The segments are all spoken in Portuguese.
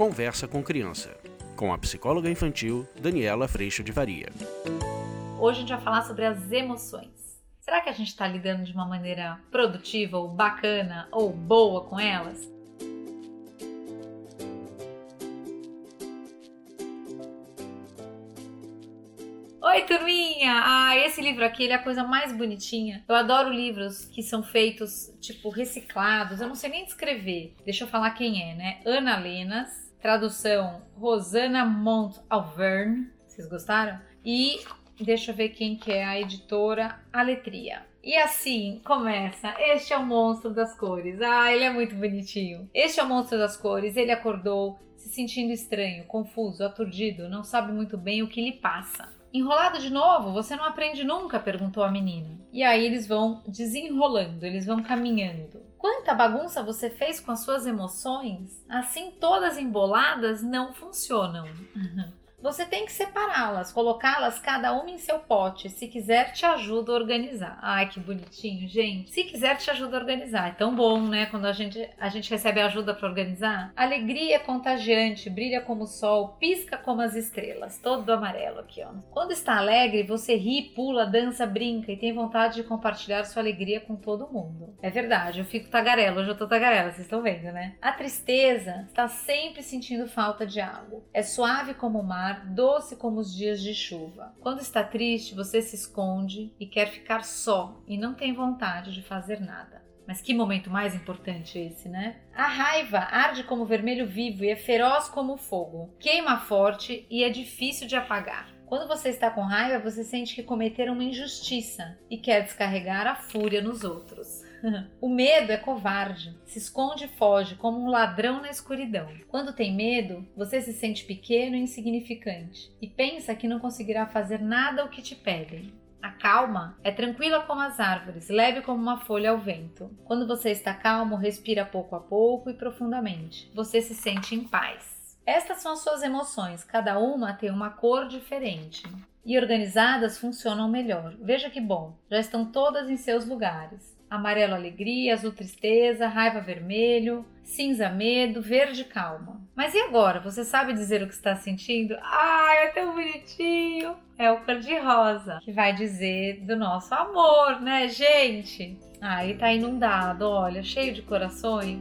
Conversa com Criança, com a psicóloga infantil Daniela Freixo de Varia. Hoje a gente vai falar sobre as emoções. Será que a gente está lidando de uma maneira produtiva, ou bacana, ou boa com elas? Oi, turminha! Ah, esse livro aqui ele é a coisa mais bonitinha. Eu adoro livros que são feitos, tipo, reciclados. Eu não sei nem descrever. Deixa eu falar quem é, né? Ana Lenas, tradução Rosana Mont Alverne. Vocês gostaram? E deixa eu ver quem que é a editora Aletria. E assim começa. Este é o monstro das cores. Ah, ele é muito bonitinho. Este é o monstro das cores. Ele acordou se sentindo estranho, confuso, aturdido, não sabe muito bem o que lhe passa. Enrolado de novo? Você não aprende nunca? perguntou a menina. E aí eles vão desenrolando, eles vão caminhando. Quanta bagunça você fez com as suas emoções? Assim, todas emboladas não funcionam. Você tem que separá-las, colocá-las cada uma em seu pote. Se quiser, te ajuda a organizar. Ai, que bonitinho, gente. Se quiser, te ajuda a organizar. É tão bom, né? Quando a gente, a gente recebe ajuda para organizar. Alegria é contagiante, brilha como o sol, pisca como as estrelas. Todo amarelo aqui, ó. Quando está alegre, você ri, pula, dança, brinca e tem vontade de compartilhar sua alegria com todo mundo. É verdade, eu fico tagarela. Hoje eu tô tagarela, vocês estão vendo, né? A tristeza está sempre sentindo falta de algo. É suave como o mar mar, doce como os dias de chuva. Quando está triste, você se esconde e quer ficar só e não tem vontade de fazer nada. Mas que momento mais importante esse, né? A raiva arde como vermelho vivo e é feroz como fogo. Queima forte e é difícil de apagar. Quando você está com raiva, você sente que cometeram uma injustiça e quer descarregar a fúria nos outros. o medo é covarde, se esconde e foge como um ladrão na escuridão. Quando tem medo, você se sente pequeno e insignificante e pensa que não conseguirá fazer nada o que te pedem. A calma é tranquila como as árvores, leve como uma folha ao vento. Quando você está calmo, respira pouco a pouco e profundamente. Você se sente em paz. Estas são as suas emoções, cada uma tem uma cor diferente. E organizadas funcionam melhor. Veja que bom, já estão todas em seus lugares amarelo alegria, azul tristeza, raiva vermelho, cinza medo, verde calma. Mas e agora? Você sabe dizer o que está sentindo? Ai, é tão bonitinho! É o cor-de-rosa, que vai dizer do nosso amor, né, gente? Ele tá inundado, olha, cheio de corações.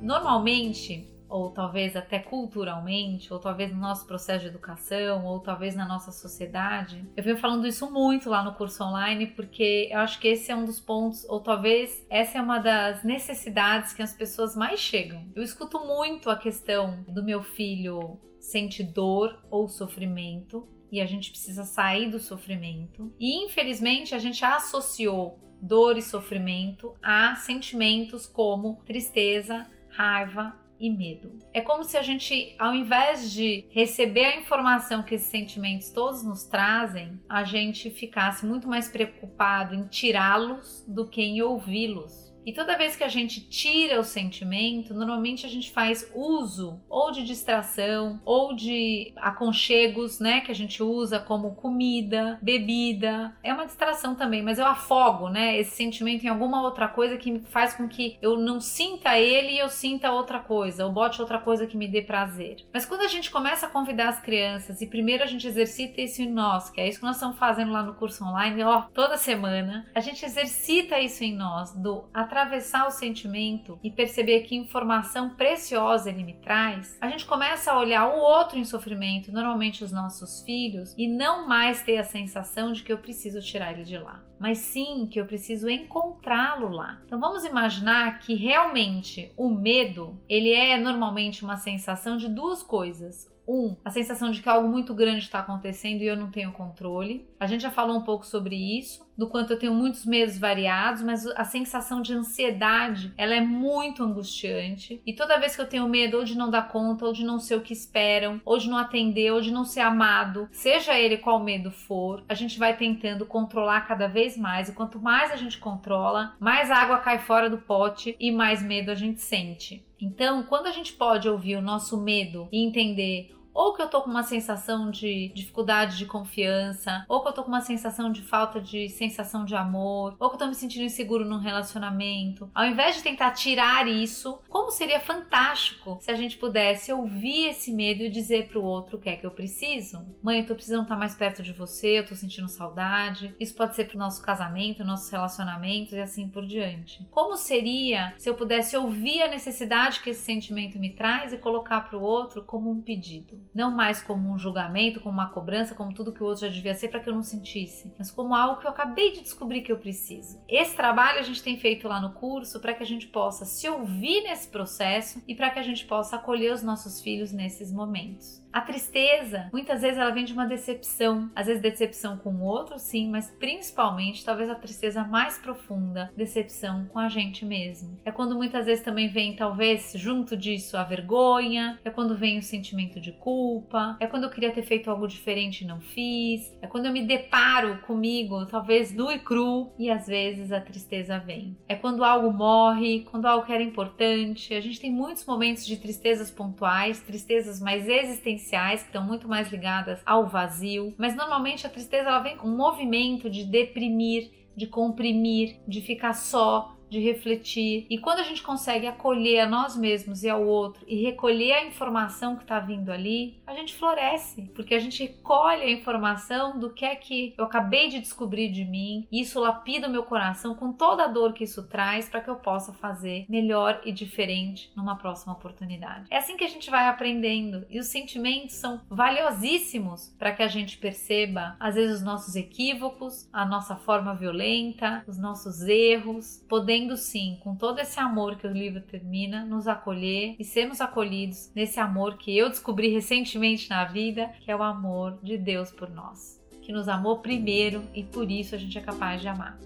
Normalmente, ou talvez até culturalmente, ou talvez no nosso processo de educação, ou talvez na nossa sociedade. Eu venho falando isso muito lá no curso online, porque eu acho que esse é um dos pontos, ou talvez essa é uma das necessidades que as pessoas mais chegam. Eu escuto muito a questão do meu filho sente dor ou sofrimento. E a gente precisa sair do sofrimento. E infelizmente a gente associou dor e sofrimento a sentimentos como tristeza, raiva, e medo. É como se a gente, ao invés de receber a informação que esses sentimentos todos nos trazem, a gente ficasse muito mais preocupado em tirá-los do que em ouvi-los. E toda vez que a gente tira o sentimento, normalmente a gente faz uso ou de distração ou de aconchegos, né, que a gente usa como comida, bebida. É uma distração também, mas eu afogo, né, esse sentimento em alguma outra coisa que faz com que eu não sinta ele e eu sinta outra coisa, ou bote outra coisa que me dê prazer. Mas quando a gente começa a convidar as crianças e primeiro a gente exercita isso em nós, que é isso que nós estamos fazendo lá no curso online, ó, toda semana, a gente exercita isso em nós do atravessar o sentimento e perceber que informação preciosa ele me traz, a gente começa a olhar o outro em sofrimento, normalmente os nossos filhos, e não mais ter a sensação de que eu preciso tirar ele de lá, mas sim que eu preciso encontrá-lo lá. Então vamos imaginar que realmente o medo, ele é normalmente uma sensação de duas coisas. Um, a sensação de que algo muito grande está acontecendo e eu não tenho controle. A gente já falou um pouco sobre isso, do quanto eu tenho muitos medos variados, mas a sensação de ansiedade, ela é muito angustiante. E toda vez que eu tenho medo ou de não dar conta, ou de não ser o que esperam, ou de não atender, ou de não ser amado, seja ele qual medo for, a gente vai tentando controlar cada vez mais. E quanto mais a gente controla, mais água cai fora do pote e mais medo a gente sente. Então, quando a gente pode ouvir o nosso medo e entender ou que eu tô com uma sensação de dificuldade de confiança, ou que eu tô com uma sensação de falta de sensação de amor, ou que eu tô me sentindo inseguro num relacionamento. Ao invés de tentar tirar isso, como seria fantástico se a gente pudesse ouvir esse medo e dizer pro outro o que é que eu preciso? Mãe, eu tô precisando estar mais perto de você, eu tô sentindo saudade. Isso pode ser pro nosso casamento, nossos relacionamentos e assim por diante. Como seria se eu pudesse ouvir a necessidade que esse sentimento me traz e colocar pro outro como um pedido? Não mais como um julgamento, como uma cobrança, como tudo que o outro já devia ser para que eu não sentisse, mas como algo que eu acabei de descobrir que eu preciso. Esse trabalho a gente tem feito lá no curso para que a gente possa se ouvir nesse processo e para que a gente possa acolher os nossos filhos nesses momentos. A tristeza, muitas vezes ela vem de uma decepção, às vezes decepção com o outro, sim, mas principalmente, talvez a tristeza mais profunda, decepção com a gente mesmo. É quando muitas vezes também vem, talvez, junto disso, a vergonha, é quando vem o sentimento de culpa, é quando eu queria ter feito algo diferente e não fiz, é quando eu me deparo comigo, talvez nu e cru, e às vezes a tristeza vem. É quando algo morre, quando algo que era importante. A gente tem muitos momentos de tristezas pontuais, tristezas mais existenciais existenciais que estão muito mais ligadas ao vazio, mas normalmente a tristeza ela vem com um movimento de deprimir, de comprimir, de ficar só, de refletir. E quando a gente consegue acolher a nós mesmos e ao outro e recolher a informação que está vindo ali, a gente floresce, porque a gente colhe a informação do que é que eu acabei de descobrir de mim, e isso lapida o meu coração com toda a dor que isso traz para que eu possa fazer melhor e diferente numa próxima oportunidade. É assim que a gente vai aprendendo e os sentimentos são valiosíssimos para que a gente perceba às vezes os nossos equívocos, a nossa forma violenta, os nossos erros, podendo podendo sim, com todo esse amor que o livro termina, nos acolher e sermos acolhidos nesse amor que eu descobri recentemente na vida, que é o amor de Deus por nós, que nos amou primeiro e por isso a gente é capaz de amar.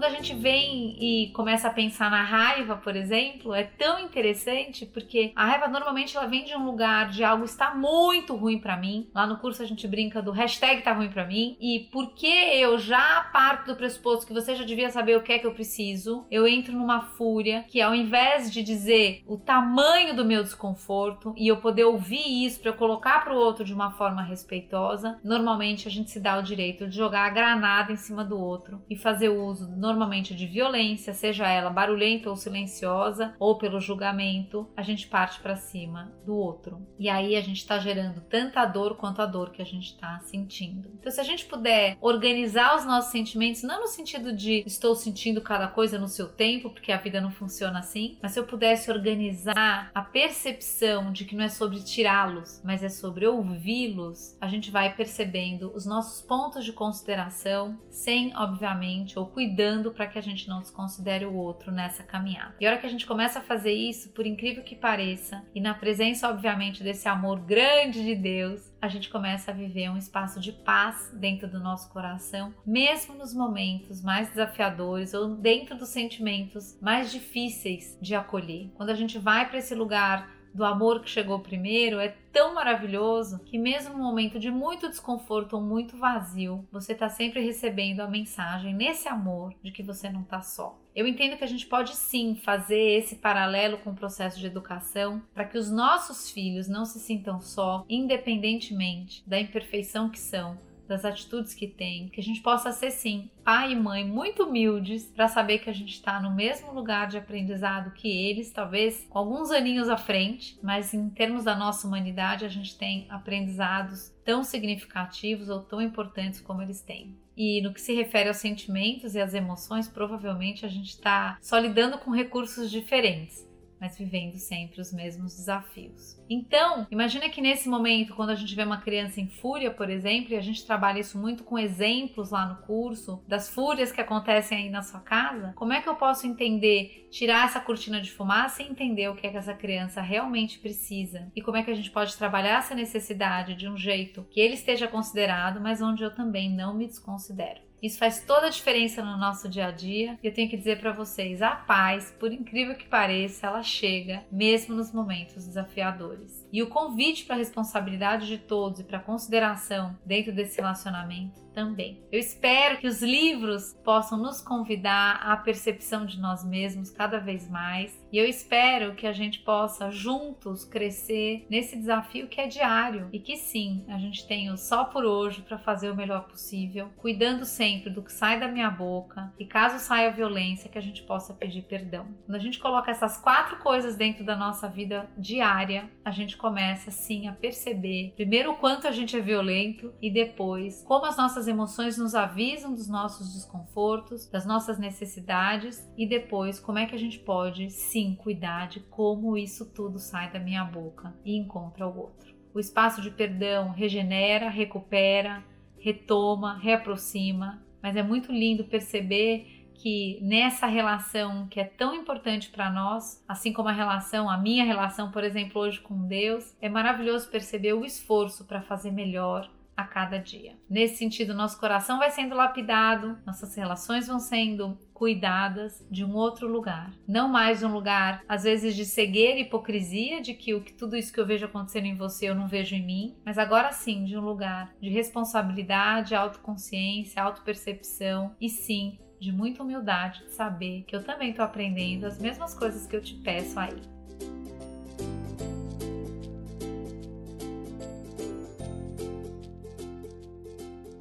Quando a gente vem e começa a pensar na raiva, por exemplo, é tão interessante porque a raiva normalmente ela vem de um lugar de algo está muito ruim para mim. Lá no curso a gente brinca do hashtag tá ruim para mim. E porque eu já parto do pressuposto que você já devia saber o que é que eu preciso, eu entro numa fúria que ao invés de dizer o tamanho do meu desconforto e eu poder ouvir isso para eu colocar para o outro de uma forma respeitosa, normalmente a gente se dá o direito de jogar a granada em cima do outro e fazer uso normalmente de violência, seja ela barulhenta ou silenciosa, ou pelo julgamento, a gente parte para cima do outro. E aí a gente está gerando tanta dor quanto a dor que a gente está sentindo. Então, se a gente puder organizar os nossos sentimentos, não no sentido de estou sentindo cada coisa no seu tempo, porque a vida não funciona assim, mas se eu pudesse organizar a percepção de que não é sobre tirá-los, mas é sobre ouvi-los, a gente vai percebendo os nossos pontos de consideração, sem, obviamente, ou cuidando cuidando para que a gente não desconsidere o outro nessa caminhada. E a hora que a gente começa a fazer isso, por incrível que pareça, e na presença, obviamente, desse amor grande de Deus, a gente começa a viver um espaço de paz dentro do nosso coração, mesmo nos momentos mais desafiadores ou dentro dos sentimentos mais difíceis de acolher. Quando a gente vai para esse lugar do amor que chegou primeiro é tão maravilhoso que mesmo no momento de muito desconforto ou muito vazio, você está sempre recebendo a mensagem nesse amor de que você não está só. Eu entendo que a gente pode sim fazer esse paralelo com o processo de educação para que os nossos filhos não se sintam só, independentemente da imperfeição que são, das atitudes que tem, que a gente possa ser sim pai e mãe muito humildes para saber que a gente está no mesmo lugar de aprendizado que eles, talvez alguns aninhos à frente, mas em termos da nossa humanidade a gente tem aprendizados tão significativos ou tão importantes como eles têm. E no que se refere aos sentimentos e às emoções, provavelmente a gente está só lidando com recursos diferentes mas vivendo sempre os mesmos desafios. Então, imagina que nesse momento, quando a gente vê uma criança em fúria, por exemplo, e a gente trabalha isso muito com exemplos lá no curso, das fúrias que acontecem aí na sua casa, como é que eu posso entender, tirar essa cortina de fumaça e entender o que é que essa criança realmente precisa? E como é que a gente pode trabalhar essa necessidade de um jeito que ele esteja considerado, mas onde eu também não me desconsidero? Isso faz toda a diferença no nosso dia a dia. E eu tenho que dizer para vocês, a paz, por incrível que pareça, ela chega mesmo nos momentos desafiadores. E o convite para a responsabilidade de todos e para consideração dentro desse relacionamento também. Eu espero que os livros possam nos convidar à percepção de nós mesmos cada vez mais e eu espero que a gente possa juntos crescer nesse desafio que é diário e que sim, a gente tem o só por hoje para fazer o melhor possível, cuidando sempre do que sai da minha boca e caso saia violência que a gente possa pedir perdão. Quando a gente coloca essas quatro coisas dentro da nossa vida diária, a gente começa sim a perceber primeiro o quanto a gente é violento e depois como as nossas emoções nos avisam dos nossos desconfortos, das nossas necessidades e depois como é que a gente pode sim cuidar de como isso tudo sai da minha boca e encontra o outro. O espaço de perdão regenera, recupera, retoma, reaproxima, mas é muito lindo perceber que nessa relação que é tão importante para nós, assim como a relação, a minha relação, por exemplo, hoje com Deus, é maravilhoso perceber o esforço para fazer melhor a cada dia. Nesse sentido, nosso coração vai sendo lapidado, nossas relações vão sendo cuidadas de um outro lugar. Não mais um lugar, às vezes, de cegueira e hipocrisia, de que o que tudo isso que eu vejo acontecendo em você eu não vejo em mim, mas agora sim de um lugar de responsabilidade, autoconsciência, autopercepção e sim de muita humildade de saber que eu também estou aprendendo as mesmas coisas que eu te peço aí.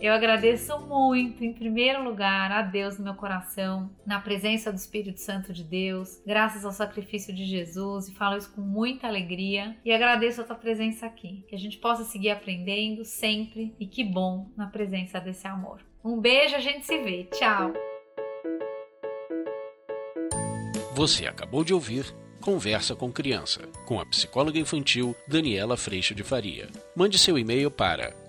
Eu agradeço muito, em primeiro lugar, a Deus no meu coração, na presença do Espírito Santo de Deus, graças ao sacrifício de Jesus, e falo isso com muita alegria. E agradeço a tua presença aqui, que a gente possa seguir aprendendo sempre, e que bom na presença desse amor. Um beijo, a gente se vê. Tchau! Você acabou de ouvir Conversa com Criança, com a psicóloga infantil Daniela Freixo de Faria. Mande seu e-mail para